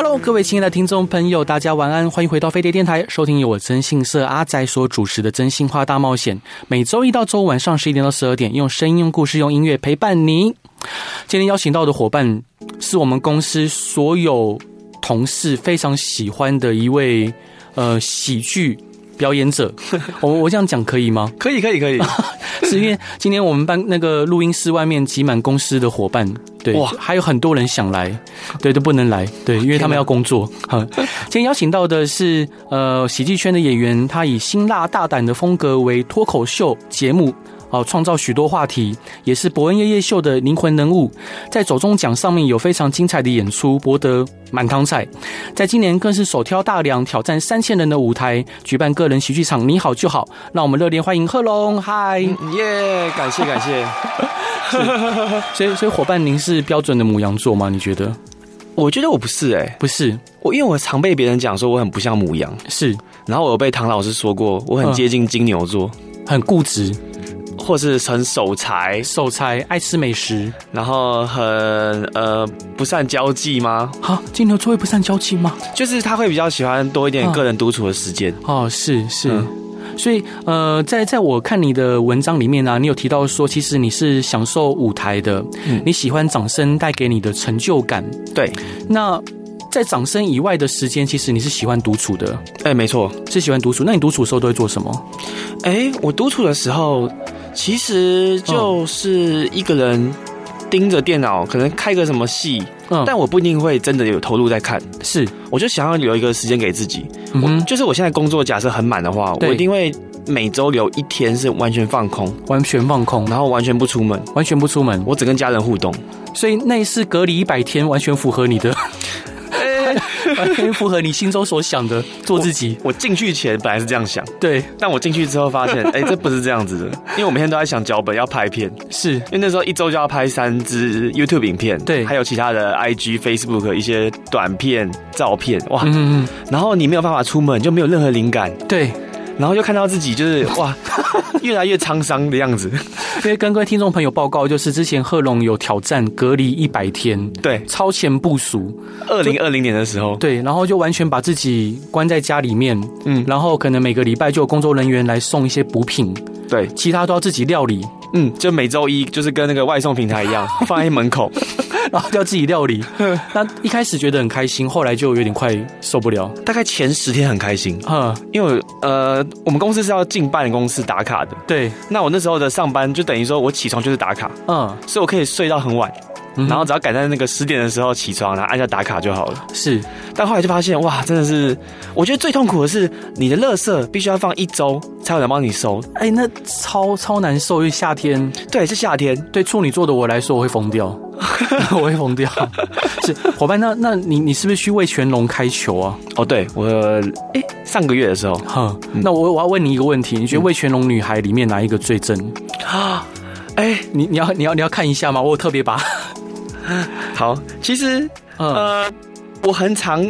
Hello，各位亲爱的听众朋友，大家晚安，欢迎回到飞碟电台，收听由我真信社阿仔所主持的《真心话大冒险》。每周一到周五晚上十一点到十二点，用声音、用故事、用音乐陪伴你。今天邀请到的伙伴是我们公司所有同事非常喜欢的一位呃喜剧表演者。我我这样讲可以吗？可以，可以，可以。是因为今天我们班那个录音室外面挤满公司的伙伴，对，哇，还有很多人想来，对，都不能来，对，因为他们要工作。哈，今天邀请到的是呃喜剧圈的演员，他以辛辣大胆的风格为脱口秀节目。哦，创造许多话题，也是伯恩夜夜秀的灵魂人物，在走中奖上面有非常精彩的演出，博得满堂彩。在今年更是手挑大梁，挑战三千人的舞台，举办个人喜剧场。你好就好，让我们热烈欢迎贺龙，嗨，耶、嗯，yeah, 感谢感谢。所以所以伙伴，您是标准的母羊座吗？你觉得？我觉得我不是、欸，哎，不是，我因为我常被别人讲说我很不像母羊，是，然后我有被唐老师说过我很接近金牛座，嗯、很固执。或是很守财，守财爱吃美食，然后很呃不善交际吗？好，金牛座会不善交际吗？就是他会比较喜欢多一点个人独处的时间。哦，是是，嗯、所以呃，在在我看你的文章里面呢、啊，你有提到说，其实你是享受舞台的，嗯、你喜欢掌声带给你的成就感。对，那在掌声以外的时间，其实你是喜欢独处的。哎、欸，没错，是喜欢独处。那你独处的时候都会做什么？哎、欸，我独处的时候。其实就是一个人盯着电脑，可能开个什么戏，嗯，但我不一定会真的有投入在看。是，我就想要留一个时间给自己。嗯哼，就是我现在工作假设很满的话，我一定会每周留一天是完全放空，完全放空，然后完全不出门，完全不出门，我只跟家人互动。所以那一次隔离一百天，完全符合你的。完全符合你心中所想的，做自己。我进去前本来是这样想，对，但我进去之后发现，哎、欸，这不是这样子的。因为我每天都在想脚本，要拍片，是因为那时候一周就要拍三支 YouTube 影片，对，还有其他的 IG、Facebook 一些短片、照片，哇，嗯嗯，然后你没有办法出门，就没有任何灵感，对。然后又看到自己就是哇，越来越沧桑的样子。因为跟各位听众朋友报告，就是之前贺龙有挑战隔离一百天，对，超前部署。二零二零年的时候，对，然后就完全把自己关在家里面，嗯，然后可能每个礼拜就有工作人员来送一些补品，对，其他都要自己料理，嗯，就每周一就是跟那个外送平台一样，放在门口。然后就要自己料理，那一开始觉得很开心，后来就有点快受不了。大概前十天很开心，嗯，因为呃，我们公司是要进办公室打卡的，对。那我那时候的上班就等于说我起床就是打卡，嗯，所以我可以睡到很晚。然后只要赶在那个十点的时候起床，然后按下打卡就好了。是，但后来就发现，哇，真的是，我觉得最痛苦的是你的垃圾必须要放一周才有人帮你收。哎，那超超难受，因为夏天。对，是夏天。对处女座的我来说，我会疯掉，我会疯掉。是伙伴，那那你你是不是去味全龙开球啊？哦，对，我哎上个月的时候。哼，那我我要问你一个问题，你觉得味全龙女孩里面哪一个最正啊？哎，你你要你要你要看一下吗？我有特别把。好，其实呃，我很常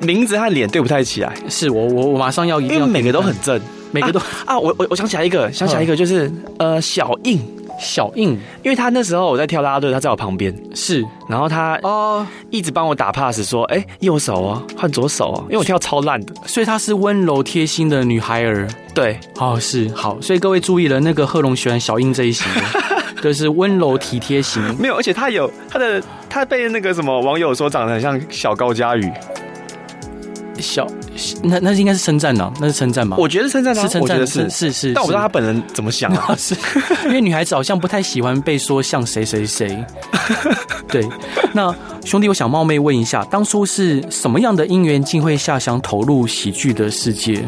名字和脸对不太起来。是我我我马上要，因为每个都很正，每个都啊，我我我想起来一个，想起来一个就是呃小印小印，因为他那时候我在跳啦啦队，他在我旁边。是，然后他哦。一直帮我打 pass 说，哎，右手啊换左手啊，因为我跳超烂的，所以她是温柔贴心的女孩儿。对，哦是好，所以各位注意了，那个贺龙喜欢小印这一型的。就是温柔体贴型，没有，而且他有他的，他被那个什么网友说长得很像小高嘉宇，小那那应该是称赞呢，那是称赞吗？我觉得称赞，是称赞，是是是，但我不知道他本人怎么想啊，是因为女孩子好像不太喜欢被说像谁谁谁。对，那兄弟，我想冒昧问一下，当初是什么样的因缘竟会下乡投入喜剧的世界？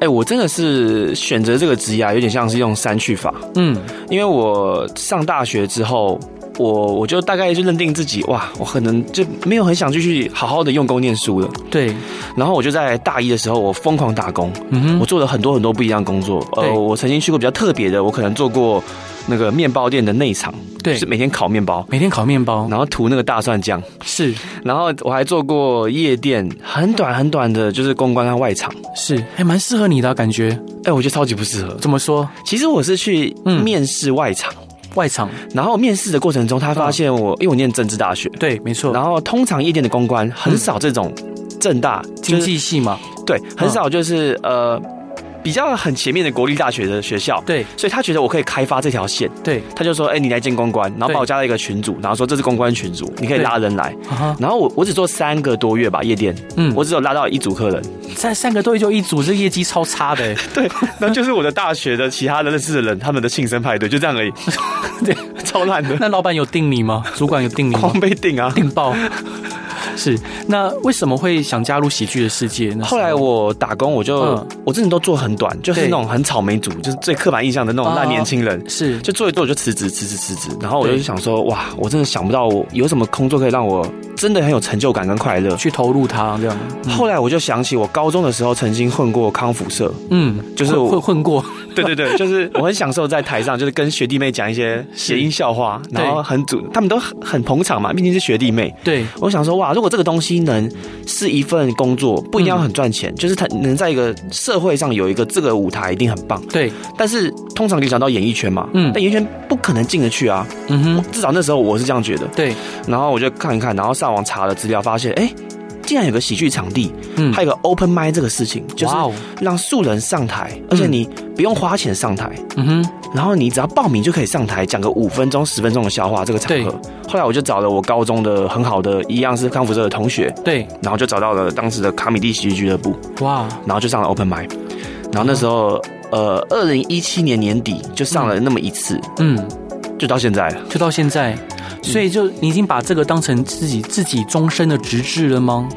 哎，我真的是选择这个职业，有点像是用删去法。嗯，因为我上大学之后，我我就大概就认定自己，哇，我可能就没有很想继续好好的用功念书了。对，然后我就在大一的时候，我疯狂打工，嗯哼，我做了很多很多不一样的工作。呃，我曾经去过比较特别的，我可能做过那个面包店的内场，对，是每天烤面包，每天烤面包，然后涂那个大蒜酱，是。然后我还做过夜店，很短很短的，就是公关和外场，是，还蛮适合你的感觉。哎，我觉得超级不适合。怎么说？其实我是去面试外场。外场，然后面试的过程中，他发现我，因为我念政治大学，对，没错。然后通常夜店的公关很少这种正大经济系嘛，对，很少就是呃。比较很前面的国立大学的学校，对，所以他觉得我可以开发这条线，对，他就说，哎，你来见公关，然后把我加到一个群组，然后说这是公关群组，你可以拉人来，然后我我只做三个多月吧，夜店，嗯，我只有拉到一组客人，在三个多月就一组，这业绩超差的，对，那就是我的大学的其他的认识的人，他们的庆生派对就这样而已，对，超烂的。那老板有定你吗？主管有定你吗？狂被定啊，定爆。是，那为什么会想加入喜剧的世界？呢？后来我打工，我就、嗯、我真的都做很短，就是那种很草莓族，就是最刻板印象的那种烂年轻人。是，就做一做我就辞职，辞职，辞职。然后我就想说，哇，我真的想不到我有什么工作可以让我真的很有成就感跟快乐，去投入它这样。嗯、后来我就想起我高中的时候曾经混过康复社，嗯，就是我混混过。对对对，就是我很享受在台上，就是跟学弟妹讲一些谐音笑话，然后很主，他们都很很捧场嘛，毕竟是学弟妹。对，我想说，哇，如果这个东西能是一份工作，不一定要很赚钱，嗯、就是他能在一个社会上有一个这个舞台，一定很棒。对，但是通常你想到演艺圈嘛，嗯，但演艺圈不可能进得去啊。嗯哼，至少那时候我是这样觉得。对，然后我就看一看，然后上网查了资料，发现，哎。竟然有个喜剧场地，嗯，还有个 open mic 这个事情，就是让素人上台，而且你不用花钱上台，嗯哼，然后你只要报名就可以上台讲个五分钟、十分钟的笑话。这个场合，后来我就找了我高中的很好的一样是康复社的同学，对，然后就找到了当时的卡米蒂喜剧俱乐部，哇，然后就上了 open mic，然后那时候，呃，二零一七年年底就上了那么一次，嗯，就到现在了，就到现在。所以，就你已经把这个当成自己自己终身的职志了吗？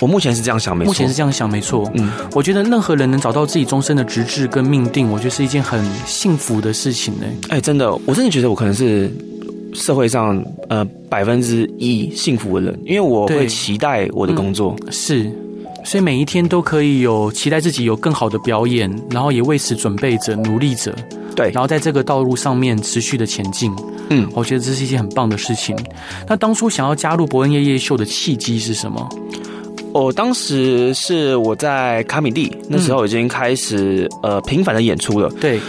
我目前是这样想，没错。目前是这样想，没错。嗯，我觉得任何人能找到自己终身的职志跟命定，我觉得是一件很幸福的事情呢。哎，真的，我真的觉得我可能是社会上呃百分之一幸福的人，因为我会期待我的工作。嗯，是，所以每一天都可以有期待自己有更好的表演，然后也为此准备着，努力着。对，然后在这个道路上面持续的前进，嗯，我觉得这是一件很棒的事情。那当初想要加入伯恩夜夜秀的契机是什么？我、哦、当时是我在卡米蒂那时候已经开始、嗯、呃频繁的演出了，对。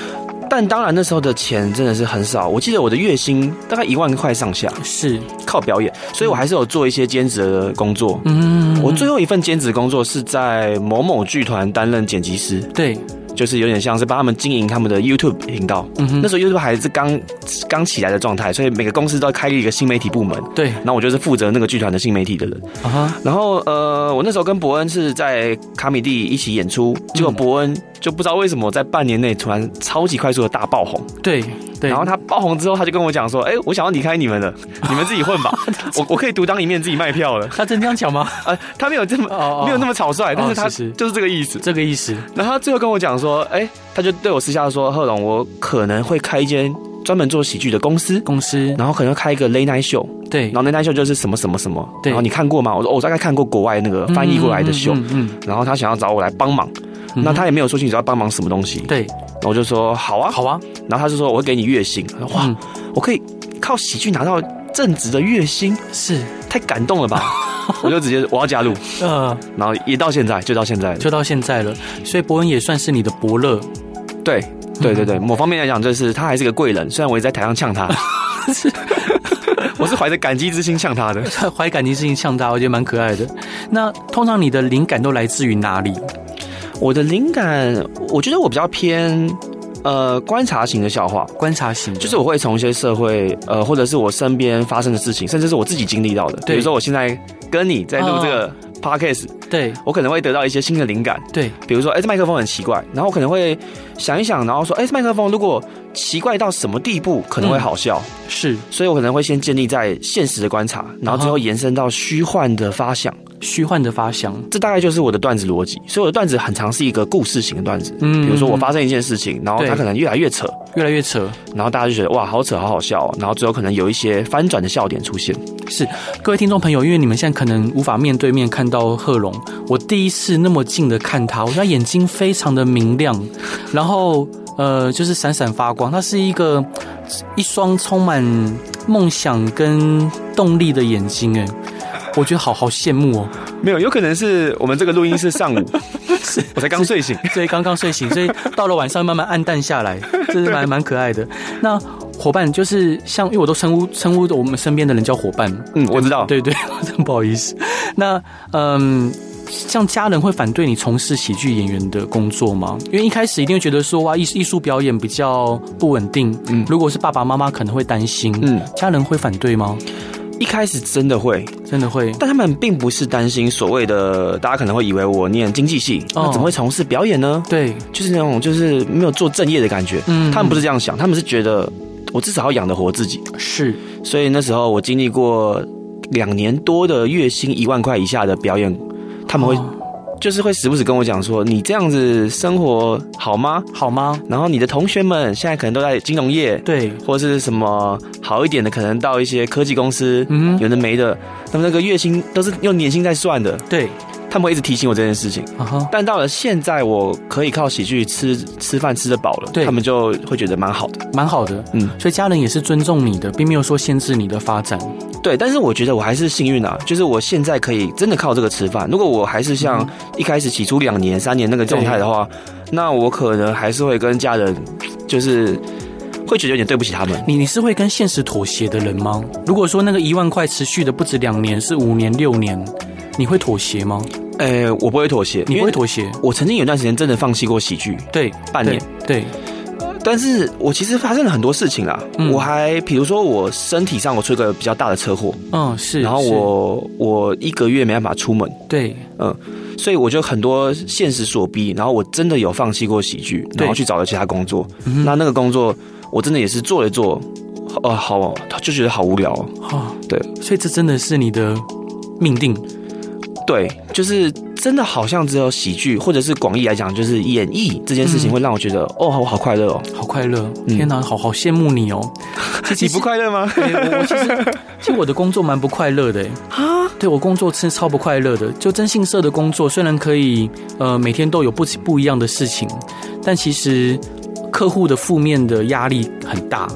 但当然那时候的钱真的是很少，我记得我的月薪大概一万块上下，是靠表演，所以我还是有做一些兼职的工作。嗯，我最后一份兼职工作是在某某剧团担任剪辑师，对。就是有点像是帮他们经营他们的 YouTube 频道，嗯哼，那时候 YouTube 还是刚刚起来的状态，所以每个公司都要开立一个新媒体部门。对，然后我就是负责那个剧团的新媒体的人。啊哈，然后呃，我那时候跟伯恩是在卡米蒂一起演出，结果伯恩就不知道为什么在半年内突然超级快速的大爆红。对。对，然后他爆红之后，他就跟我讲说：“哎，我想要离开你们了，你们自己混吧，我我可以独当一面，自己卖票了。”他真这样讲吗？呃，他没有这么没有那么草率，但是他就是这个意思，这个意思。然后他最后跟我讲说：“哎，他就对我私下说，贺龙，我可能会开一间专门做喜剧的公司，公司，然后可能开一个 late night show，对，然后 late night show 就是什么什么什么，对，然后你看过吗？我说我大概看过国外那个翻译过来的秀，嗯，然后他想要找我来帮忙。”那他也没有说清楚要帮忙什么东西，对，然后我就说好啊，好啊，然后他就说我会给你月薪，哇，嗯、我可以靠喜剧拿到正职的月薪，是。太感动了吧？我就直接我要加入，嗯，然后也到现在就到现在就到现在了，所以伯恩也算是你的伯乐，对，对对对，某方面来讲就是他还是个贵人，虽然我也在台上呛他，是。我是怀着感激之心呛他的，怀感激之心呛他，我觉得蛮可爱的。那通常你的灵感都来自于哪里？我的灵感，我觉得我比较偏，呃，观察型的笑话。观察型就是我会从一些社会，呃，或者是我身边发生的事情，甚至是我自己经历到的。比如说我现在跟你在录这个 podcast，对，我可能会得到一些新的灵感。对。比如说，哎，这麦克风很奇怪，然后我可能会想一想，然后说，哎，这麦克风如果奇怪到什么地步，可能会好笑。是。所以我可能会先建立在现实的观察，然后最后延伸到虚幻的发想。虚幻的发想，这大概就是我的段子逻辑。所以我的段子很常是一个故事型的段子，嗯，比如说我发生一件事情，然后它可能越来越扯，越来越扯，然后大家就觉得哇，好扯，好好笑，然后最后可能有一些翻转的笑点出现。是各位听众朋友，因为你们现在可能无法面对面看到贺龙，我第一次那么近的看他，我觉得他眼睛非常的明亮，然后呃，就是闪闪发光，他是一个一双充满梦想跟动力的眼睛，哎。我觉得好好羡慕哦，没有，有可能是我们这个录音是上午，是我才刚睡醒，所以刚刚睡醒，所以到了晚上慢慢暗淡下来，这是蛮蛮可爱的。那伙伴就是像，因为我都称呼称呼我们身边的人叫伙伴，嗯，我知道，对对，真不好意思。那嗯，像家人会反对你从事喜剧演员的工作吗？因为一开始一定会觉得说哇，艺艺术表演比较不稳定，嗯，如果是爸爸妈妈可能会担心，嗯，家人会反对吗？一开始真的会，真的会，但他们并不是担心所谓的，大家可能会以为我念经济系，那怎么会从事表演呢？对，就是那种就是没有做正业的感觉。嗯，他们不是这样想，他们是觉得我至少要养得活自己。是，所以那时候我经历过两年多的月薪一万块以下的表演，他们会。就是会时不时跟我讲说，你这样子生活好吗？好吗？然后你的同学们现在可能都在金融业，对，或者是什么好一点的，可能到一些科技公司，嗯，有的没的，他们那个月薪都是用年薪在算的，对。他们会一直提醒我这件事情，uh huh. 但到了现在，我可以靠喜剧吃吃饭吃得饱了，对他们就会觉得蛮好的，蛮好的，嗯，所以家人也是尊重你的，并没有说限制你的发展，对。但是我觉得我还是幸运啊，就是我现在可以真的靠这个吃饭。如果我还是像一开始起初两年、三年那个状态的话，那我可能还是会跟家人，就是会觉得有点对不起他们。你你是会跟现实妥协的人吗？如果说那个一万块持续的不止两年，是五年、六年，你会妥协吗？诶、欸，我不会妥协，你不会妥协。我曾经有段时间真的放弃过喜剧，对，半年，对。对但是我其实发生了很多事情啦，嗯、我还比如说我身体上我出一个比较大的车祸，嗯，是。然后我我一个月没办法出门，对，嗯，所以我就很多现实所逼，然后我真的有放弃过喜剧，然后去找了其他工作。那那个工作我真的也是做了做，呃，好，就觉得好无聊哦，对。所以这真的是你的命定。对，就是真的好像只有喜剧，或者是广义来讲，就是演艺这件事情会让我觉得，嗯、哦，我好快乐哦，好快乐！天哪，嗯、好好羡慕你哦。其实你不快乐吗？我我其实 其实我的工作蛮不快乐的啊。对，我工作是超不快乐的。就征信社的工作，虽然可以呃每天都有不不一样的事情，但其实客户的负面的压力很大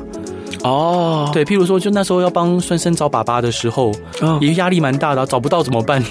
哦。对，譬如说，就那时候要帮孙生找爸爸的时候，哦、也压力蛮大的，找不到怎么办？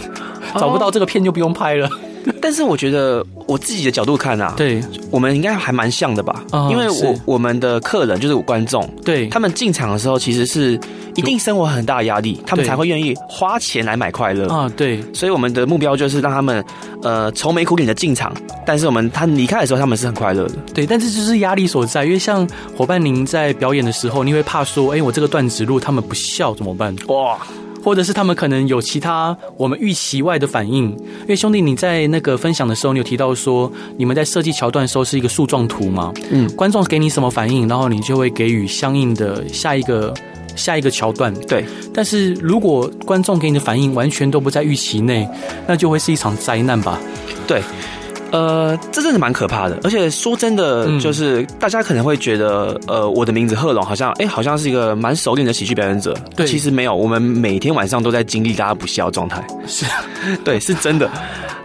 找不到这个片就不用拍了，但是我觉得我自己的角度看啊，对，我们应该还蛮像的吧？因为我我们的客人就是观众，对，他们进场的时候其实是一定生活很大的压力，他们才会愿意花钱来买快乐啊。对，所以我们的目标就是让他们呃愁眉苦脸的进场，但是我们他离开的时候他们是很快乐的。对，但是这就是压力所在，因为像伙伴您在表演的时候，你会怕说，哎，我这个段子录他们不笑怎么办？哇！或者是他们可能有其他我们预期外的反应，因为兄弟你在那个分享的时候，你有提到说你们在设计桥段的时候是一个树状图嘛？嗯，观众给你什么反应，然后你就会给予相应的下一个下一个桥段。对，但是如果观众给你的反应完全都不在预期内，那就会是一场灾难吧？对。呃，这真的蛮可怕的，而且说真的，就是大家可能会觉得，呃，我的名字贺龙好像，哎，好像是一个蛮熟练的喜剧表演者。对，其实没有，我们每天晚上都在经历大家不笑状态。是，对，是真的。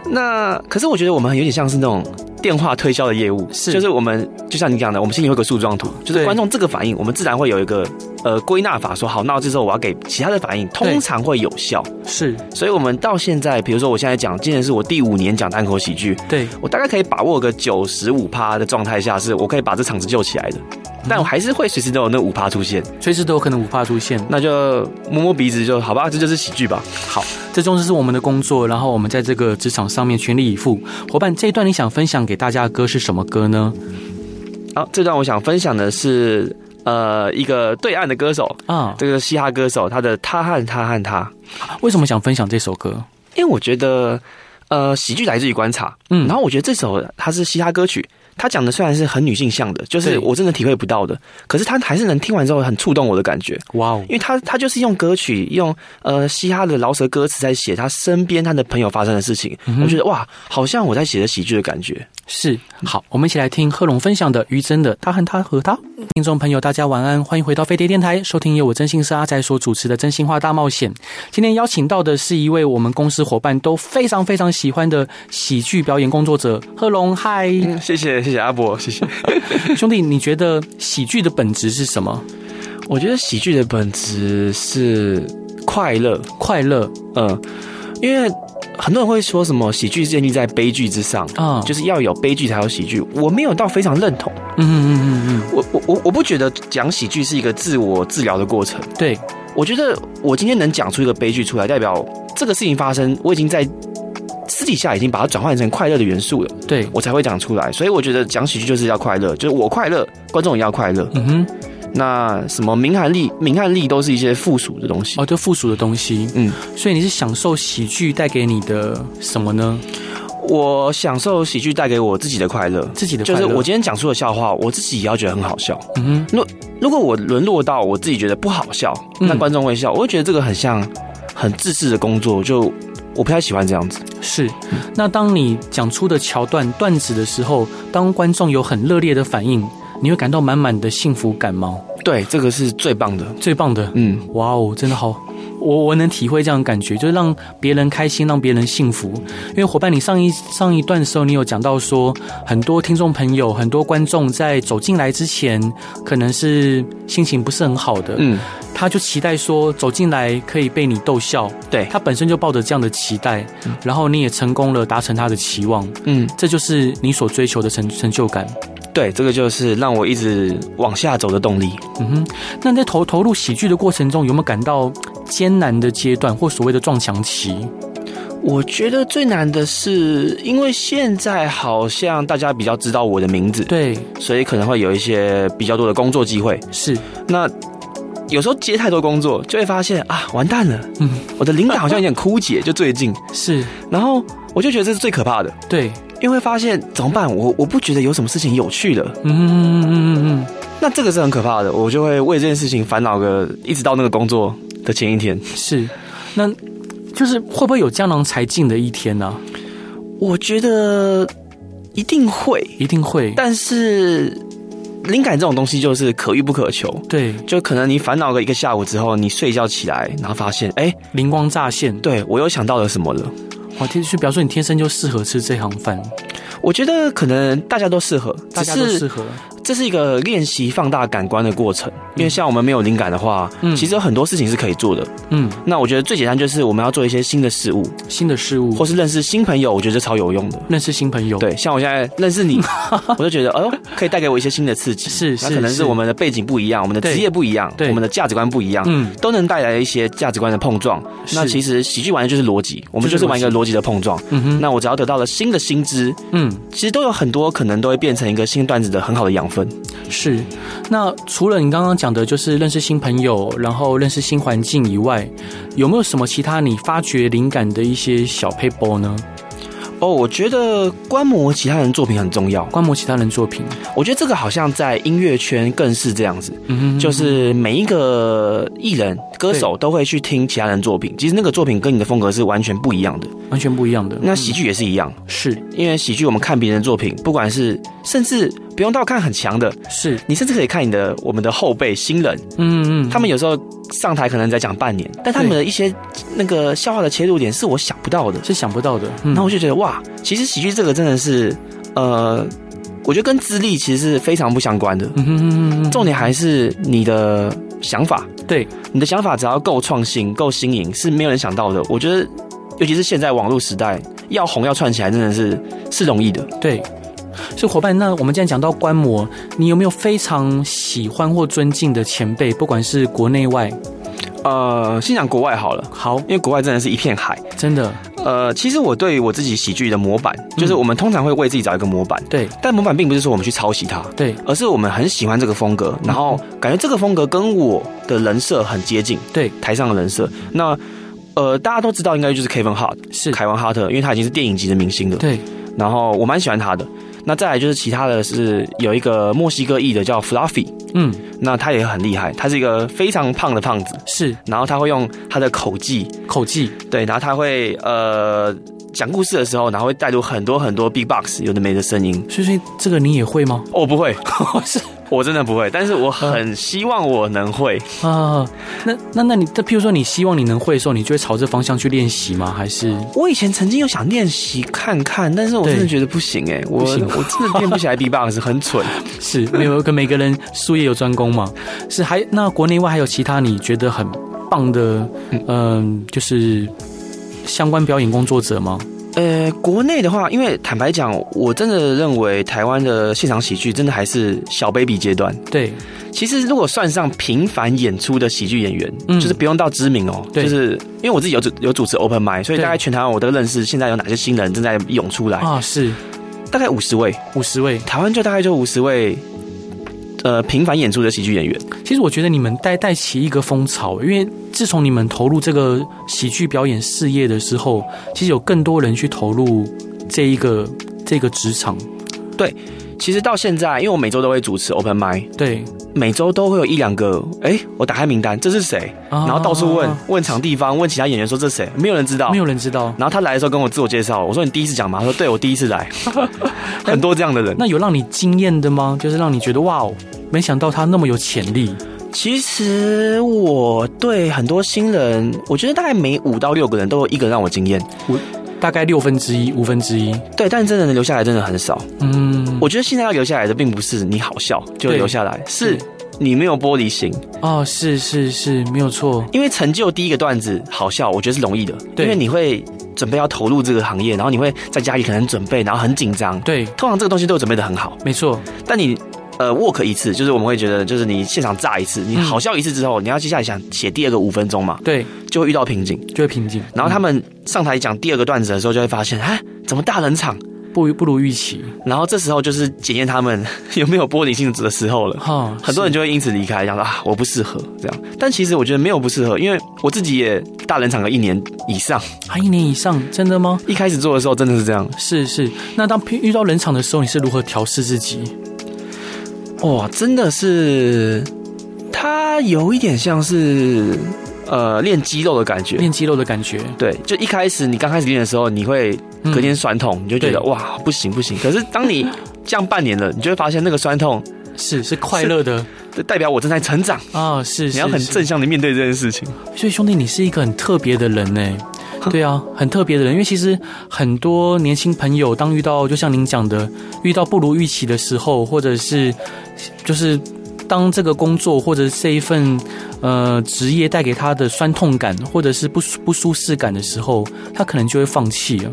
那可是我觉得我们有点像是那种。电话推销的业务是，就是我们就像你讲的，我们心里会有个树状图，就是观众这个反应，我们自然会有一个呃归纳法，说好，那这时候我要给其他的反应，通常会有效。是，所以我们到现在，比如说我现在讲，今年是我第五年讲单口喜剧，对我大概可以把握个九十五趴的状态下，是我可以把这场子救起来的。但我还是会随时都有那五趴出现，随时都有可能五趴出现，那就摸摸鼻子就好吧，这就是喜剧吧。好，这终究是我们的工作，然后我们在这个职场上面全力以赴。伙伴，这一段你想分享给大家的歌是什么歌呢？好，这段我想分享的是呃一个对岸的歌手啊，这个嘻哈歌手，他的他和他和他，为什么想分享这首歌？因为我觉得呃喜剧来自于观察，嗯，然后我觉得这首它是嘻哈歌曲。他讲的虽然是很女性向的，就是我真的体会不到的，可是他还是能听完之后很触动我的感觉。哇哦！因为他他就是用歌曲，用呃嘻哈的饶舌歌词在写他身边他的朋友发生的事情，嗯、我觉得哇，好像我在写的喜剧的感觉。是，好，我们一起来听贺龙分享的于真的他和他和他。听众朋友，大家晚安，欢迎回到飞碟电台，收听由我真心是阿仔所主持的《真心话大冒险》。今天邀请到的是一位我们公司伙伴都非常非常喜欢的喜剧表演工作者贺龙。嗨、嗯，谢谢谢谢阿伯，谢谢 兄弟。你觉得喜剧的本质是什么？我觉得喜剧的本质是快乐，快乐。嗯，因为。很多人会说什么喜剧建立在悲剧之上啊，就是要有悲剧才有喜剧。我没有到非常认同。嗯嗯嗯嗯嗯，我我我我不觉得讲喜剧是一个自我治疗的过程。对，我觉得我今天能讲出一个悲剧出来，代表这个事情发生，我已经在私底下已经把它转换成快乐的元素了。对，我才会讲出来。所以我觉得讲喜剧就是要快乐，就是我快乐，观众也要快乐。嗯哼。那什么名和利，名和利都是一些附属的东西哦，就附属的东西。嗯，所以你是享受喜剧带给你的什么呢？我享受喜剧带给我自己的快乐，自己的快乐。就是我今天讲出的笑话，我自己也要觉得很好笑。嗯哼，如如果我沦落到我自己觉得不好笑，那观众会笑，我会觉得这个很像很自私的工作，就我不太喜欢这样子。是，那当你讲出的桥段段子的时候，当观众有很热烈的反应。你会感到满满的幸福感吗？对，这个是最棒的，最棒的。嗯，哇哦，真的好，我我能体会这样的感觉，就是让别人开心，让别人幸福。因为伙伴，你上一上一段的时候，你有讲到说，很多听众朋友、很多观众在走进来之前，可能是心情不是很好的。嗯，他就期待说走进来可以被你逗笑。对，他本身就抱着这样的期待，然后你也成功了，达成他的期望。嗯，这就是你所追求的成成就感。对，这个就是让我一直往下走的动力。嗯哼，那在投投入喜剧的过程中，有没有感到艰难的阶段或所谓的撞墙期？我觉得最难的是，因为现在好像大家比较知道我的名字，对，所以可能会有一些比较多的工作机会。是，那有时候接太多工作，就会发现啊，完蛋了，嗯，我的灵感好像有点枯竭。就最近 是，然后我就觉得这是最可怕的。对。因为发现怎么办？我我不觉得有什么事情有趣的。嗯嗯嗯嗯嗯，那这个是很可怕的。我就会为这件事情烦恼个，一直到那个工作的前一天。是，那就是会不会有江郎才尽的一天呢？我觉得一定会，一定会。但是灵感这种东西就是可遇不可求。对，就可能你烦恼个一个下午之后，你睡觉起来，然后发现，哎，灵光乍现。对，我又想到了什么了。哇，天，就比方说你天生就适合吃这行饭，我觉得可能大家都适合，大家都适合。这是一个练习放大感官的过程，因为像我们没有灵感的话，嗯，其实有很多事情是可以做的，嗯。那我觉得最简单就是我们要做一些新的事物，新的事物，或是认识新朋友，我觉得超有用的。认识新朋友，对，像我现在认识你，我就觉得，哦，可以带给我一些新的刺激。是，是，那可能是我们的背景不一样，我们的职业不一样，对，我们的价值观不一样，嗯，都能带来一些价值观的碰撞。那其实喜剧玩的就是逻辑，我们就是玩一个逻辑的碰撞。嗯哼，那我只要得到了新的薪资，嗯，其实都有很多可能都会变成一个新段子的很好的养分。是。那除了你刚刚讲的，就是认识新朋友，然后认识新环境以外，有没有什么其他你发掘灵感的一些小 paper 呢？哦，我觉得观摩其他人作品很重要。观摩其他人作品，我觉得这个好像在音乐圈更是这样子。嗯哼，就是每一个艺人、歌手都会去听其他人作品，其实那个作品跟你的风格是完全不一样的，完全不一样的。那喜剧也是一样，是因为喜剧我们看别人的作品，不管是甚至。不用到看很强的，是你甚至可以看你的我们的后辈新人，嗯嗯，他们有时候上台可能在讲半年，但他们的一些那个笑话的切入点是我想不到的，是想不到的。那、嗯、我就觉得哇，其实喜剧这个真的是，呃，我觉得跟资历其实是非常不相关的。嗯哼哼哼，重点还是你的想法，对，你的想法只要够创新、够新颖，是没有人想到的。我觉得，尤其是现在网络时代，要红要串起来，真的是是容易的。对。所以伙伴，那我们既然讲到观摩，你有没有非常喜欢或尊敬的前辈？不管是国内外，呃，先讲国外好了。好，因为国外真的是一片海，真的。呃，其实我对于我自己喜剧的模板，就是我们通常会为自己找一个模板，对。但模板并不是说我们去抄袭它，对，而是我们很喜欢这个风格，然后感觉这个风格跟我的人设很接近，对，台上的人设。那呃，大家都知道，应该就是 Kevin Hart，是凯文哈特，因为他已经是电影级的明星了，对。然后我蛮喜欢他的。那再来就是其他的是有一个墨西哥裔的叫 Fluffy，嗯，那他也很厉害，他是一个非常胖的胖子，是，然后他会用他的口技，口技，对，然后他会呃。讲故事的时候，然后会带入很多很多 big box 有的没的声音。所以这个你也会吗？我不会，是我真的不会。但是我很希望我能会啊。那那那你，譬如说你希望你能会的时候，你就会朝这方向去练习吗？还是我以前曾经有想练习看看，但是我真的觉得不行哎、欸，我我真的练不起来 big box，很蠢。是没有跟每个人术业有专攻嘛？是还那国内外还有其他你觉得很棒的嗯、呃，就是。相关表演工作者吗？呃，国内的话，因为坦白讲，我真的认为台湾的现场喜剧真的还是小 baby 阶段。对，其实如果算上频繁演出的喜剧演员，嗯，就是不用到知名哦，就是因为我自己有主有主持 open mic，所以大概全台湾我都认识现在有哪些新人正在涌出来。啊，是。大概五十位，五十位，台湾就大概就五十位。呃，频繁演出的喜剧演员，其实我觉得你们带带起一个风潮，因为自从你们投入这个喜剧表演事业的时候，其实有更多人去投入这一个这个职场。对，其实到现在，因为我每周都会主持 Open Mic，对，每周都会有一两个，哎，我打开名单，这是谁？然后到处问问场地方，问其他演员说这是谁？没有人知道，没有人知道。然后他来的时候跟我自我介绍，我说你第一次讲吗？他说对，我第一次来。很多这样的人，那有让你惊艳的吗？就是让你觉得哇哦，没想到他那么有潜力。其实我对很多新人，我觉得大概每五到六个人都有一个让我惊艳，我大概六分之一、五分之一。对，但真的能留下来真的很少。嗯，我觉得现在要留下来的并不是你好笑就留下来，是你没有玻璃心。哦，是是是，没有错。因为成就第一个段子好笑，我觉得是容易的，对，因为你会。准备要投入这个行业，然后你会在家里可能准备，然后很紧张。对，通常这个东西都准备的很好，没错。但你呃 work 一次，就是我们会觉得，就是你现场炸一次，你好笑一次之后，嗯、你要接下来想写第二个五分钟嘛？对，就会遇到瓶颈，就会瓶颈。然后他们上台讲第二个段子的时候，就会发现，哎，怎么大冷场？不不如预期，然后这时候就是检验他们 有没有玻璃心的时候了。哈，很多人就会因此离开，讲说啊，我不适合这样。但其实我觉得没有不适合，因为我自己也大冷场了一年以上，啊一年以上，真的吗？一开始做的时候真的是这样。是是，那当遇到冷场的时候，你是如何调试自己？哇，真的是，它有一点像是。呃，练肌肉的感觉，练肌肉的感觉，对，就一开始你刚开始练的时候，你会隔天酸痛，嗯、你就觉得哇，不行不行。可是当你这样半年了，你就会发现那个酸痛是是快乐的，代表我正在成长啊、哦。是，是，你要很正向的面对这件事情。所以兄弟，你是一个很特别的人呢。对啊，很特别的人，因为其实很多年轻朋友，当遇到就像您讲的，遇到不如预期的时候，或者是就是。当这个工作或者这一份呃职业带给他的酸痛感，或者是不不舒适感的时候，他可能就会放弃了。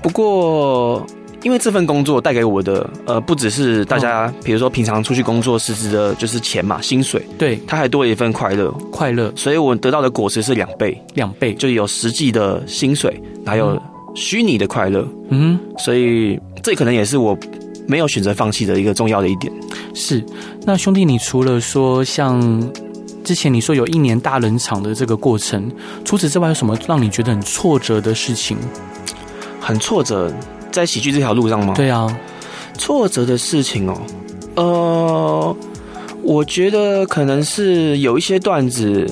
不过，因为这份工作带给我的呃，不只是大家，比如说平常出去工作实质的就是钱嘛，薪水，对，他还多了一份快乐，快乐。所以我得到的果实是两倍，两倍，就有实际的薪水，还有虚拟的快乐。嗯，所以这可能也是我。没有选择放弃的一个重要的一点是，那兄弟，你除了说像之前你说有一年大冷场的这个过程，除此之外，有什么让你觉得很挫折的事情？很挫折，在喜剧这条路上吗？对啊，挫折的事情哦，呃，我觉得可能是有一些段子。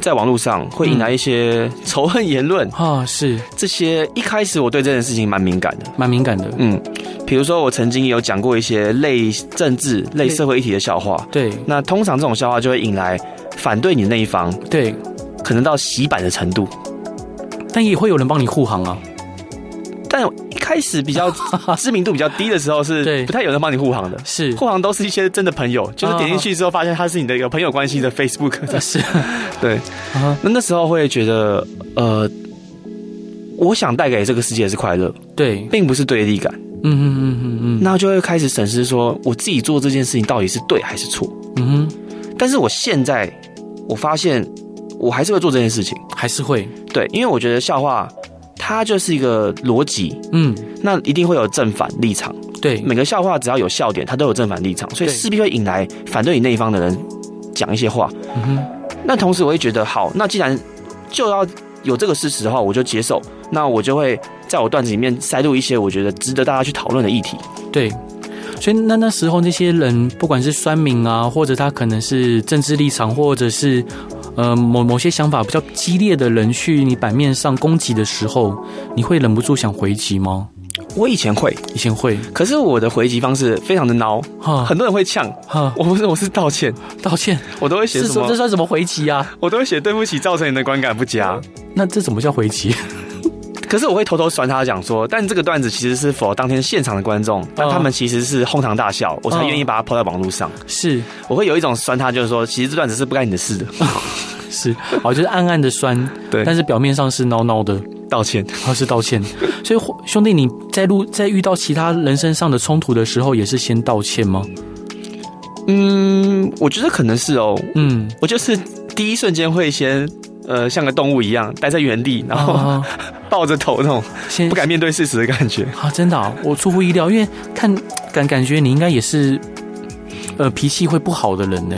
在网络上会引来一些仇恨言论啊，是这些。一开始我对这件事情蛮敏感的，蛮敏感的。嗯，比如说我曾经有讲过一些类政治、类社会议题的笑话。对，那通常这种笑话就会引来反对你的那一方，对，可能到洗版的程度。但也会有人帮你护航啊。开始比较 知名度比较低的时候，是不太有人帮你护航的。是护航都是一些真的朋友，就是点进去之后发现他是你的一个朋友关系的 Facebook。是，对。那那时候会觉得，呃，我想带给这个世界是快乐，对，并不是对立感。嗯嗯嗯嗯嗯。那就会开始审视说，我自己做这件事情到底是对还是错？嗯哼。但是我现在我发现，我还是会做这件事情，还是会。对，因为我觉得笑话。它就是一个逻辑，嗯，那一定会有正反立场，对，每个笑话只要有笑点，它都有正反立场，所以势必会引来反对你那一方的人讲一些话，嗯哼。那同时我会觉得，好，那既然就要有这个事实的话，我就接受，那我就会在我段子里面塞入一些我觉得值得大家去讨论的议题。对，所以那那时候那些人，不管是酸民啊，或者他可能是政治立场，或者是呃某某些想法比较激烈的人去你版面上攻击的时候，你会忍不住想回击吗？我以前会，以前会，可是我的回击方式非常的孬，哈，很多人会呛，哈，我不是，我是道歉，道歉，我都会写什么？这算什么回击啊？我都会写对不起，造成你的观感不佳。那这怎么叫回击？可是我会偷偷酸他讲说，但这个段子其实是 for 当天现场的观众，但他们其实是哄堂大笑，我才愿意把它抛在网络上。是，我会有一种酸他，就是说，其实这段子是不干你的事的。是，哦，就是暗暗的酸，对，但是表面上是孬孬的。道歉，他是道歉。所以兄弟，你在路在遇到其他人身上的冲突的时候，也是先道歉吗？嗯，我觉得可能是哦。嗯，我就是第一瞬间会先呃像个动物一样待在原地，然后 抱着头那种，不敢面对事实的感觉。啊，真的啊，我出乎意料，因为看感感觉你应该也是呃脾气会不好的人呢。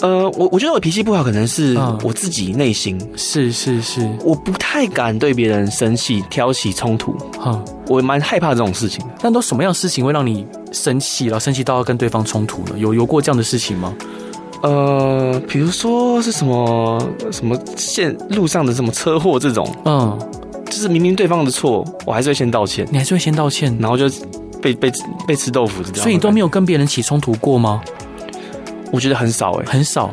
呃，我我觉得我脾气不好，可能是我自己内心是是是，我不太敢对别人生气、挑起冲突，哈，我蛮害怕这种事情。但都什么样的事情会让你生气，然后生气到要跟对方冲突呢？有有过这样的事情吗？呃，比如说是什么什么线路上的什么车祸这种，嗯，就是明明对方的错，我还是会先道歉。你还是会先道歉，然后就被被被吃豆腐，所以你都没有跟别人起冲突过吗？我觉得很少哎、欸，很少。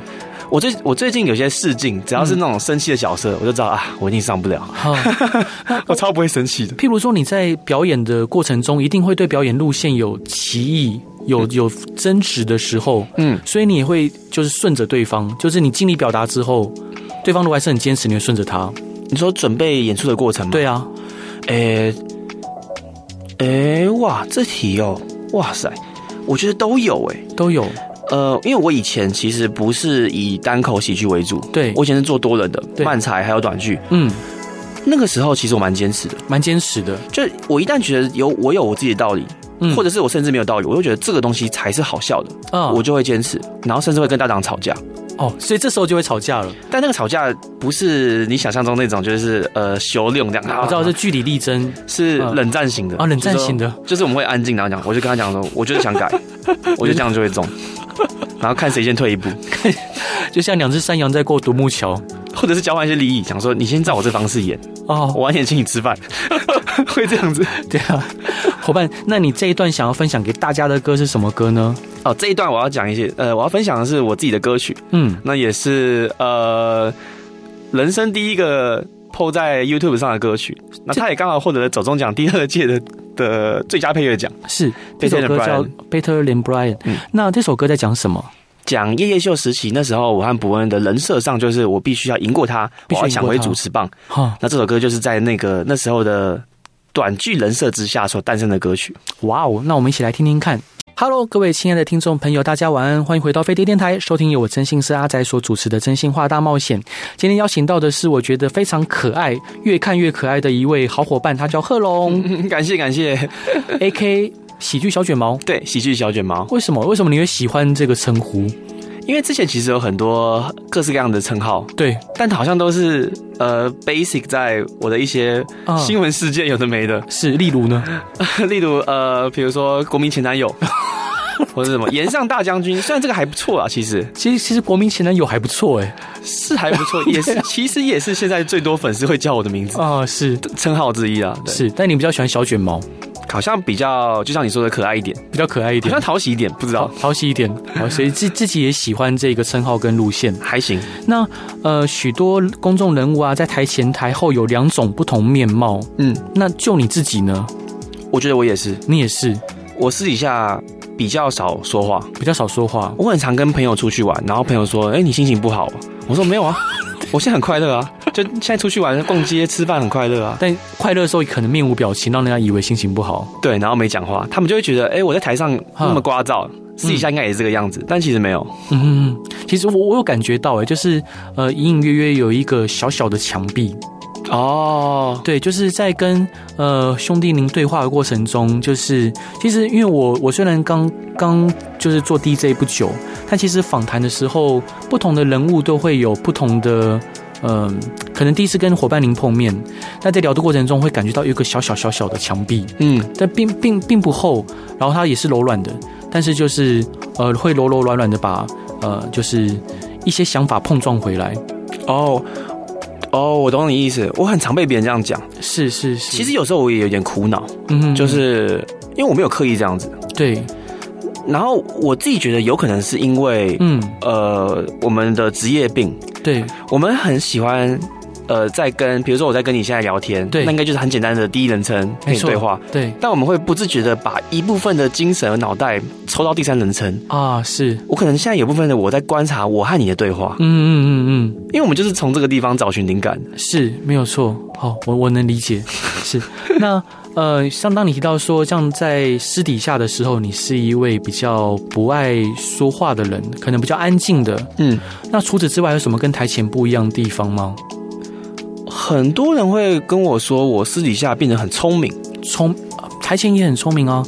我最我最近有些试镜，只要是那种生气的角色，嗯、我就知道啊，我一定上不了。嗯、我超不会生气的。譬如说，你在表演的过程中，一定会对表演路线有歧义、有有争执的时候，嗯，所以你也会就是顺着对方，就是你尽力表达之后，对方如果还是很坚持，你会顺着他。你说准备演出的过程吗？对啊。诶、欸、诶、欸，哇，这题哦，哇塞，我觉得都有诶、欸，都有。呃，因为我以前其实不是以单口喜剧为主，对，我以前是做多人的漫才还有短剧，嗯，那个时候其实我蛮坚持的，蛮坚持的。就我一旦觉得有我有我自己的道理，嗯，或者是我甚至没有道理，我就觉得这个东西才是好笑的，啊，我就会坚持，然后甚至会跟大档吵架。哦，所以这时候就会吵架了。但那个吵架不是你想象中那种，就是呃，修炼这样。我知道是据理力争，是冷战型的啊，冷战型的，就是我们会安静然后讲，我就跟他讲说，我就是想改，我觉得这样就会中。然后看谁先退一步，就像两只山羊在过独木桥，或者是交换一些利益，想说你先照我这方式演哦，我晚点请你吃饭，会这样子。对啊，伙伴，那你这一段想要分享给大家的歌是什么歌呢？哦，这一段我要讲一些，呃，我要分享的是我自己的歌曲，嗯，那也是呃人生第一个 PO 在 YouTube 上的歌曲，那他也刚好获得了走中奖第二届的。的最佳配乐奖是这首歌叫《Better Than Brian》。嗯，那这首歌在讲什么？讲夜夜秀时期那时候，我和伯恩的人设上，就是我必须要赢过他，必须要抢回主持棒。哈，那这首歌就是在那个那时候的短剧人设之下所诞生的歌曲。哇哦，那我们一起来听听看。Hello，各位亲爱的听众朋友，大家晚安，欢迎回到飞碟电台，收听由我真心是阿仔所主持的《真心话大冒险》。今天邀请到的是我觉得非常可爱、越看越可爱的一位好伙伴，他叫贺龙。感谢感谢，AK 喜剧小卷毛。对，喜剧小卷毛。为什么？为什么你会喜欢这个称呼？因为之前其实有很多各式各样的称号，对，但好像都是呃 basic 在我的一些新闻事件有的没的，是例如呢？例如呃，比如说国民前男友，或者什么炎上大将军，虽然这个还不错啊，其实。其实其实国民前男友还不错哎，是还不错，也是其实也是现在最多粉丝会叫我的名字啊，是。称号之一啊，是，但你比较喜欢小卷毛。好像比较，就像你说的可爱一点，比较可爱一点，好像讨喜一点，不知道讨喜一点，好，所以自自己也喜欢这个称号跟路线，还行。那呃，许多公众人物啊，在台前台后有两种不同面貌，嗯，那就你自己呢？我觉得我也是，你也是。我私底下比较少说话，比较少说话。我很常跟朋友出去玩，然后朋友说：“哎，你心情不好？”我说：“没有啊。”我现在很快乐啊，就现在出去玩、逛街、吃饭很快乐啊。但快乐的时候可能面无表情，让人家以为心情不好。对，然后没讲话，他们就会觉得，哎、欸，我在台上那么聒噪，私底下应该也是这个样子。嗯、但其实没有。嗯嗯，其实我我有感觉到，哎，就是呃，隐隐约约有一个小小的墙壁。哦，对，就是在跟呃兄弟您对话的过程中，就是其实因为我我虽然刚刚就是做 DJ 不久。但其实访谈的时候，不同的人物都会有不同的嗯，可能第一次跟伙伴您碰面，那在聊的过程中会感觉到有一个小小小小的墙壁，嗯，但并并并不厚，然后它也是柔软的，但是就是呃会柔柔软软的把呃就是一些想法碰撞回来。哦哦，我懂你意思，我很常被别人这样讲，是是是，其实有时候我也有点苦恼，嗯，就是因为我没有刻意这样子，对。然后我自己觉得有可能是因为，嗯，呃，我们的职业病，对，我们很喜欢，呃，在跟，比如说我在跟你现在聊天，对，那应该就是很简单的第一人称跟你对话，对。但我们会不自觉的把一部分的精神和脑袋抽到第三人称。啊，是。我可能现在有部分的我在观察我和你的对话，嗯嗯嗯嗯，因为我们就是从这个地方找寻灵感，是没有错。好，我我能理解，是。那。呃，像当你提到说，像在私底下的时候，你是一位比较不爱说话的人，可能比较安静的。嗯，那除此之外，有什么跟台前不一样的地方吗？很多人会跟我说，我私底下变得很聪明，聪台前也很聪明啊。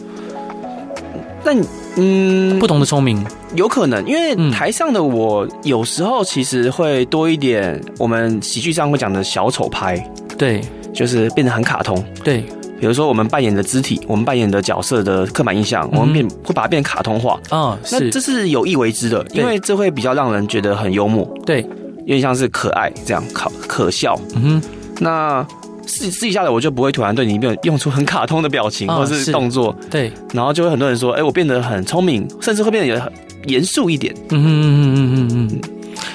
那嗯，不同的聪明有可能，因为台上的我有时候其实会多一点，我们喜剧上会讲的小丑拍，对，就是变得很卡通，对。比如说，我们扮演的肢体，我们扮演的角色的刻板印象，我们变会把它变卡通化啊。那这是有意为之的，因为这会比较让人觉得很幽默，对，有点像是可爱这样，可可笑。嗯哼，那私私底下的我就不会突然对你用用出很卡通的表情或是动作，对，然后就会很多人说，哎，我变得很聪明，甚至会变得很严肃一点。嗯嗯嗯嗯嗯嗯。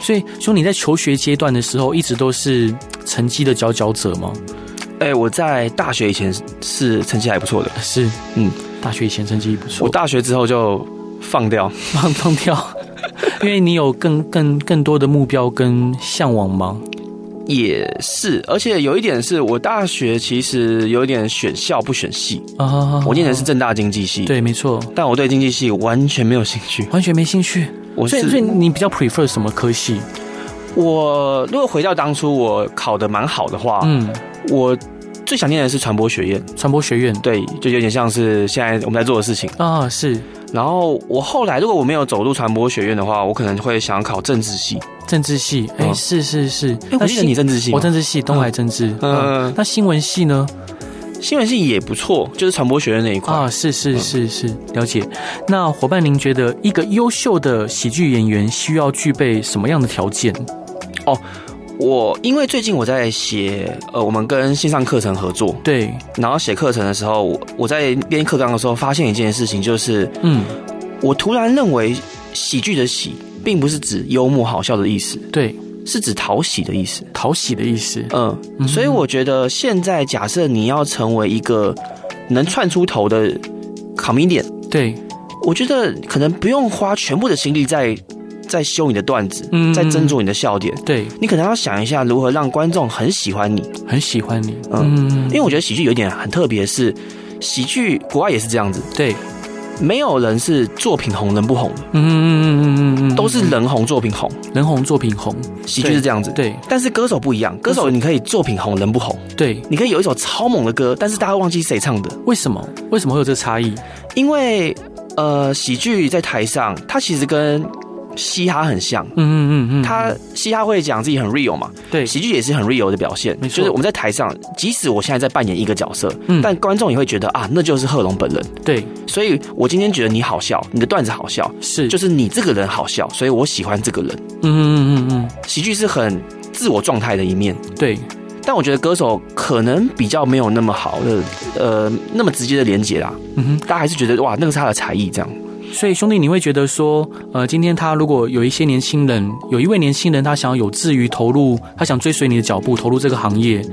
所以，兄你在求学阶段的时候，一直都是成绩的佼佼者吗？哎、欸，我在大学以前是成绩还不错的，是，嗯，大学以前成绩不错。我大学之后就放掉，放放掉，因为你有更更更多的目标跟向往吗？也是，而且有一点是我大学其实有一点选校不选系啊。我念的是正大经济系，对，没错。但我对经济系完全没有兴趣，完全没兴趣。我，所以，所以你比较 prefer 什么科系？我如果回到当初我考的蛮好的话，嗯，我。最想念的是传播学院，传播学院对，就有点像是现在我们在做的事情啊。是，然后我后来如果我没有走入传播学院的话，我可能会想考政治系。政治系，哎、欸，是是是。哎，我记得你政治系，我政治系，东海政治。嗯，嗯，那新闻系呢？新闻系也不错，就是传播学院那一块啊。是是是是，了解。那伙伴，您觉得一个优秀的喜剧演员需要具备什么样的条件？哦。我因为最近我在写，呃，我们跟线上课程合作，对，然后写课程的时候，我我在编课纲的时候，发现一件事情，就是，嗯，我突然认为喜剧的喜，并不是指幽默好笑的意思，对，是指讨喜的意思，讨喜的意思，嗯，所以我觉得现在假设你要成为一个能窜出头的 comedian，对，我觉得可能不用花全部的心力在。在修你的段子，嗯，在斟酌你的笑点，对，你可能要想一下如何让观众很喜欢你，很喜欢你，嗯，因为我觉得喜剧有一点很特别，是喜剧国外也是这样子，对，没有人是作品红人不红。的，嗯嗯嗯嗯嗯嗯，都是人红作品红，人红作品红，喜剧是这样子，对，但是歌手不一样，歌手。你可以作品红人不红，对，你可以有一首超猛的歌，但是大家忘记谁唱的，为什么？为什么会有这个差异？因为呃，喜剧在台上，它其实跟嘻哈很像，嗯嗯嗯嗯，他嘻哈会讲自己很 real 嘛，对，喜剧也是很 real 的表现，没错，就是我们在台上，即使我现在在扮演一个角色，嗯，但观众也会觉得啊，那就是贺龙本人，对，所以我今天觉得你好笑，你的段子好笑，是，就是你这个人好笑，所以我喜欢这个人，嗯嗯嗯嗯，喜剧是很自我状态的一面，对，但我觉得歌手可能比较没有那么好的，呃，那么直接的连接啦，嗯哼，大家还是觉得哇，那个是他的才艺这样。所以，兄弟，你会觉得说，呃，今天他如果有一些年轻人，有一位年轻人，他想要有志于投入，他想追随你的脚步，投入这个行业，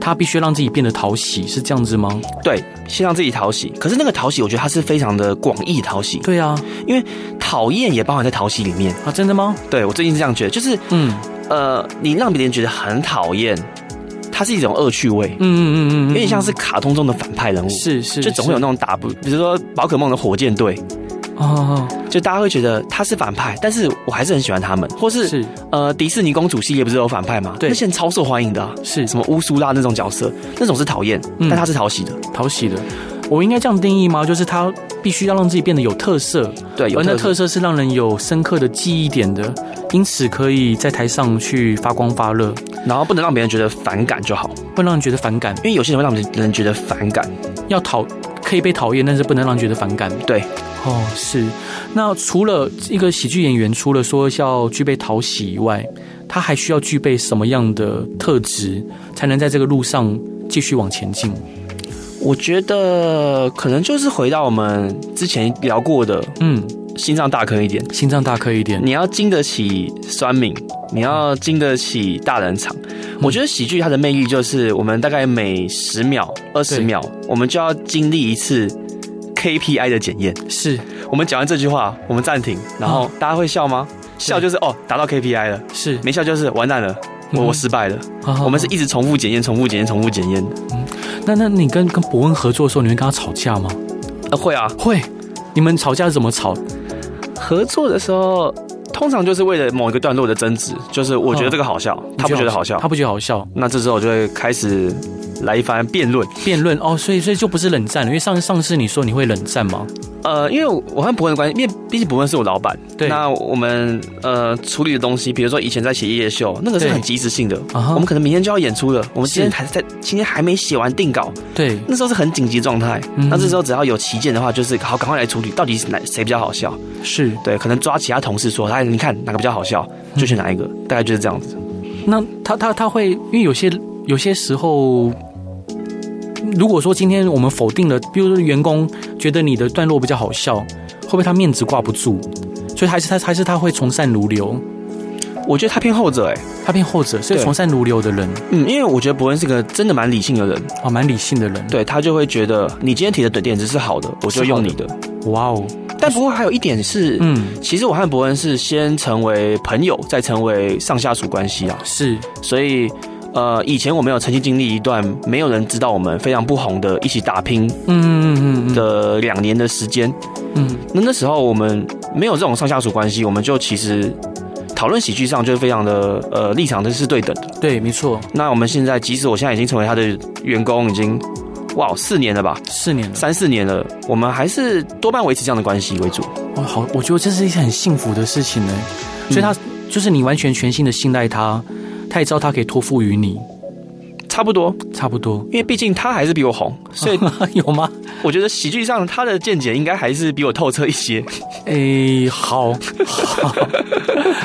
他必须让自己变得讨喜，是这样子吗？对，先让自己讨喜。可是那个讨喜，我觉得它是非常的广义讨喜。对啊，因为讨厌也包含在讨喜里面啊。真的吗？对，我最近是这样觉得，就是，嗯，呃，你让别人觉得很讨厌，它是一种恶趣味。嗯嗯嗯嗯，有点像是卡通中的反派人物，是是，就总会有那种打不，比如说宝可梦的火箭队。哦，就大家会觉得他是反派，但是我还是很喜欢他们，或是，是。呃迪士尼公主系列不是有反派吗？对，那现在超受欢迎的，啊，是。什么乌苏拉那种角色，那种是讨厌，嗯，但他是讨喜的，讨喜的。我应该这样定义吗？就是他必须要让自己变得有特色，对，有那特色是让人有深刻的记忆点的，因此可以在台上去发光发热，然后不能让别人觉得反感就好，不能让人觉得反感，因为有些人会让别人觉得反感，要讨可以被讨厌，但是不能让人觉得反感。对，哦，是。那除了一个喜剧演员，除了说要具备讨喜以外，他还需要具备什么样的特质，才能在这个路上继续往前进？我觉得可能就是回到我们之前聊过的，嗯，心脏大颗一点，心脏大颗一点，你要经得起酸敏，你要经得起大冷场。嗯、我觉得喜剧它的魅力就是，我们大概每十秒、二十秒，我们就要经历一次 KPI 的检验。是我们讲完这句话，我们暂停，然后大家会笑吗？笑就是哦，达到 KPI 了，是没笑就是完蛋了，我我失败了。嗯、我们是一直重复检验、重复检验、重复检验。嗯。那那你跟跟伯恩合作的时候，你会跟他吵架吗？呃，会啊，会。你们吵架是怎么吵？合作的时候，通常就是为了某一个段落的争执，就是我觉得这个好笑，哦、他不觉得好笑，他不觉得好笑，那这时候我就会开始来一番辩论。辩论哦，所以所以就不是冷战了，因为上上次你说你会冷战吗？呃，因为我和博文的关系，因为毕竟博文是我老板，对，那我们呃处理的东西，比如说以前在写夜夜秀，那个是很即时性的，我们可能明天就要演出了，我们今天还在今天还没写完定稿，对，那时候是很紧急状态，那这时候只要有旗舰的话，就是好赶快来处理，到底是哪谁比较好笑？是对，可能抓其他同事说，哎，你看哪个比较好笑，就选哪一个，大概就是这样子。那他他他会，因为有些有些时候。如果说今天我们否定了，比如说员工觉得你的段落比较好笑，会不会他面子挂不住？所以还是他还是他会从善如流？我觉得他偏后者，哎，他偏后者，是从善如流的人。嗯，因为我觉得伯恩是个真的蛮理性的人哦，蛮理性的人。对，他就会觉得你今天提的点子是好的，我就用你的。哇哦！但不过还有一点是，嗯，其实我和伯恩是先成为朋友，再成为上下属关系啊。是，所以。呃，以前我们有曾经经历一段没有人知道我们非常不红的一起打拼，嗯嗯嗯的两年的时间，嗯，那那时候我们没有这种上下属关系，我们就其实讨论喜剧上就是非常的呃立场都是对等的，对，没错。那我们现在，即使我现在已经成为他的员工，已经哇四年了吧，四年了，三四年了，我们还是多半维持这样的关系为主。哇，好，我觉得这是一件很幸福的事情呢，所以他就是你完全全心的信赖他。他也知道他可以托付于你，差不多，差不多，因为毕竟他还是比我红，所以 有吗？我觉得喜剧上他的见解应该还是比我透彻一些。哎、欸，好，好，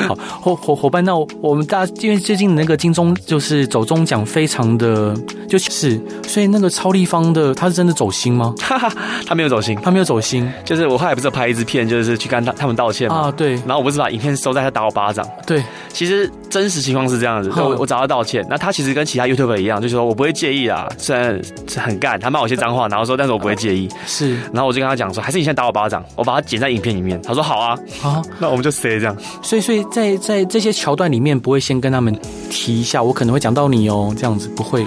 好伙伙伙伴，那我们大家因为最近那个金钟就是走中奖，非常的就是，所以那个超立方的他是真的走心吗？哈哈，他没有走心，他没有走心，就是我后来不是拍一支片，就是去跟他他们道歉嘛啊，对，然后我不是把影片收在他打我巴掌，对，其实。真实情况是这样子，我我找他道歉。那他其实跟其他 YouTuber 一样，就是说我不会介意啊，虽然是很干，他骂我些脏话，然后说，但是我不会介意。是，然后我就跟他讲说，还是你先打我巴掌，我把它剪在影片里面。他说好啊，好，那我们就 say 这样。所以，所以在在这些桥段里面，不会先跟他们提一下，我可能会讲到你哦，这样子不会。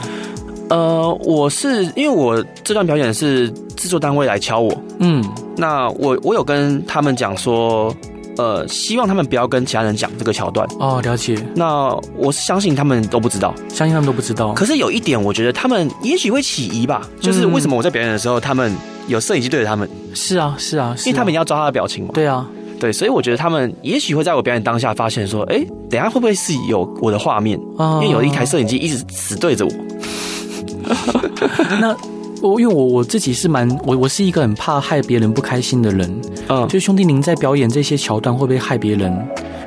呃，我是因为我这段表演是制作单位来敲我，嗯，那我我有跟他们讲说。呃，希望他们不要跟其他人讲这个桥段哦。了解。那我是相信他们都不知道，相信他们都不知道。可是有一点，我觉得他们也许会起疑吧，就是为什么我在表演的时候，他们有摄影机对着他们？是啊，是啊，因为他们要抓他的表情嘛。对啊，对，所以我觉得他们也许会在我表演当下发现说，哎，等下会不会是有我的画面？因为有一台摄影机一直死对着我。那。我因为我我自己是蛮我我是一个很怕害别人不开心的人，嗯，就兄弟您在表演这些桥段会不会害别人？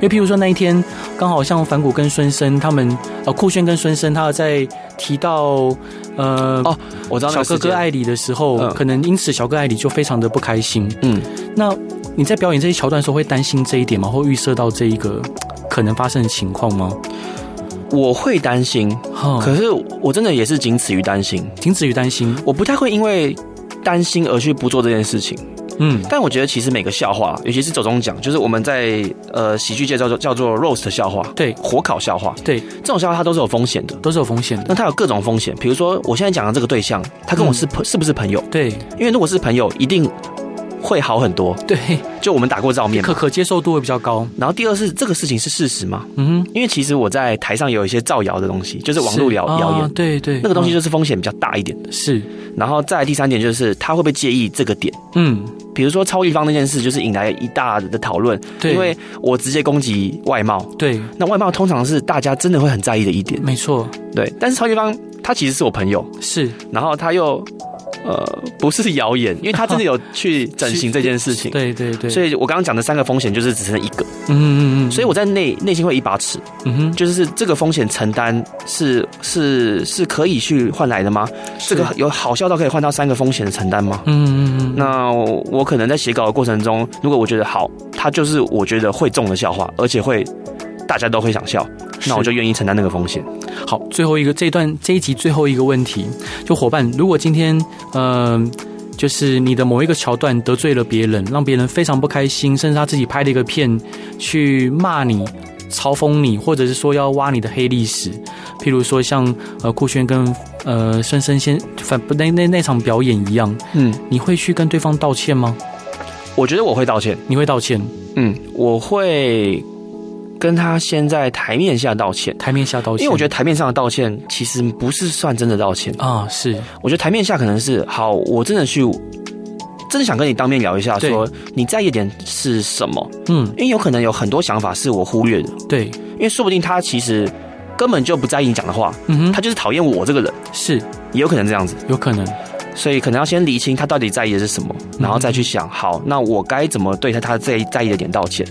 因为譬如说那一天刚好像反骨跟孙生他们呃酷炫跟孙生他在提到呃哦我知道小哥哥爱你的时候，嗯、可能因此小哥爱你就非常的不开心，嗯，那你在表演这些桥段的时候会担心这一点吗？会预设到这一个可能发生的情况吗？我会担心，可是我真的也是仅此于担心，仅此于担心。我不太会因为担心而去不做这件事情。嗯，但我觉得其实每个笑话，尤其是走中奖，就是我们在呃喜剧界叫做叫做 roast 笑话，对，火烤笑话，对，这种笑话它都是有风险的，都是有风险的。那它有各种风险，比如说我现在讲的这个对象，他跟我是朋、嗯、是不是朋友？对，因为如果是朋友，一定。会好很多，对，就我们打过照面，可可接受度会比较高。然后第二是这个事情是事实吗？嗯哼，因为其实我在台上有一些造谣的东西，就是网络谣谣言，对对，那个东西就是风险比较大一点的。是，然后再来第三点就是他会不会介意这个点？嗯，比如说超立方那件事，就是引来一大的讨论。对，因为我直接攻击外貌。对，那外貌通常是大家真的会很在意的一点。没错。对，但是超立方他其实是我朋友。是。然后他又。呃，不是谣言，因为他真的有去整形这件事情。对对对，所以我刚刚讲的三个风险就是只剩一个。嗯嗯嗯。所以我在内内心会一把尺。嗯哼，就是这个风险承担是是是可以去换来的吗？这个有好笑到可以换到三个风险的承担吗？嗯嗯嗯。那我可能在写稿的过程中，如果我觉得好，它就是我觉得会中的笑话，而且会大家都会想笑，那我就愿意承担那个风险。好，最后一个这一段这一集最后一个问题，就伙伴，如果今天呃，就是你的某一个桥段得罪了别人，让别人非常不开心，甚至他自己拍了一个片去骂你、嘲讽你，或者是说要挖你的黑历史，譬如说像呃酷轩跟呃深深先反不那那那场表演一样，嗯，你会去跟对方道歉吗？我觉得我会道歉，你会道歉，嗯，我会。跟他先在台面下道歉，台面下道歉，因为我觉得台面上的道歉其实不是算真的道歉。啊。是，我觉得台面下可能是好，我真的去，真的想跟你当面聊一下，说你在意点是什么？嗯，因为有可能有很多想法是我忽略的，对，因为说不定他其实根本就不在意你讲的话，嗯哼，他就是讨厌我这个人，是，也有可能这样子，有可能，所以可能要先理清他到底在意的是什么，然后再去想，好，那我该怎么对他他在在意的点道歉？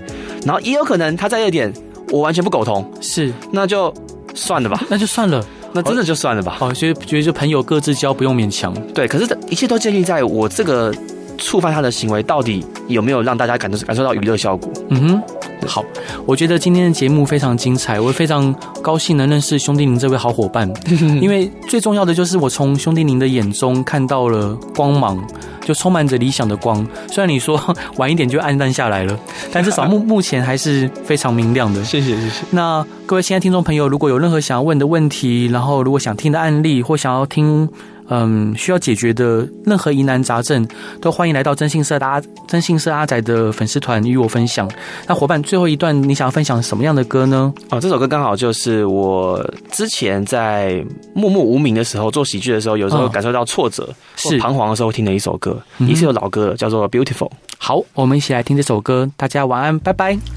然后也有可能他在意的点。我完全不苟同，是，那就算了吧，那就算了，那真的就算了吧。好，所以觉得就朋友各自交，不用勉强。对，可是一切都建立在我这个触犯他的行为到底有没有让大家感受感受到娱乐效果。嗯哼。好，我觉得今天的节目非常精彩，我非常高兴能认识兄弟您这位好伙伴，因为最重要的就是我从兄弟您的眼中看到了光芒，就充满着理想的光。虽然你说 晚一点就暗淡下来了，但至少目 目前还是非常明亮的。谢谢，谢谢。那各位亲爱的听众朋友，如果有任何想要问的问题，然后如果想听的案例或想要听。嗯，需要解决的任何疑难杂症，都欢迎来到征信社的阿征信社阿仔的粉丝团与我分享。那伙伴，最后一段你想要分享什么样的歌呢？哦，这首歌刚好就是我之前在默默无名的时候做喜剧的时候，有时候感受到挫折、是彷徨的时候听的一首歌，也是有老歌，叫做《Beautiful》。好，我们一起来听这首歌。大家晚安，拜拜。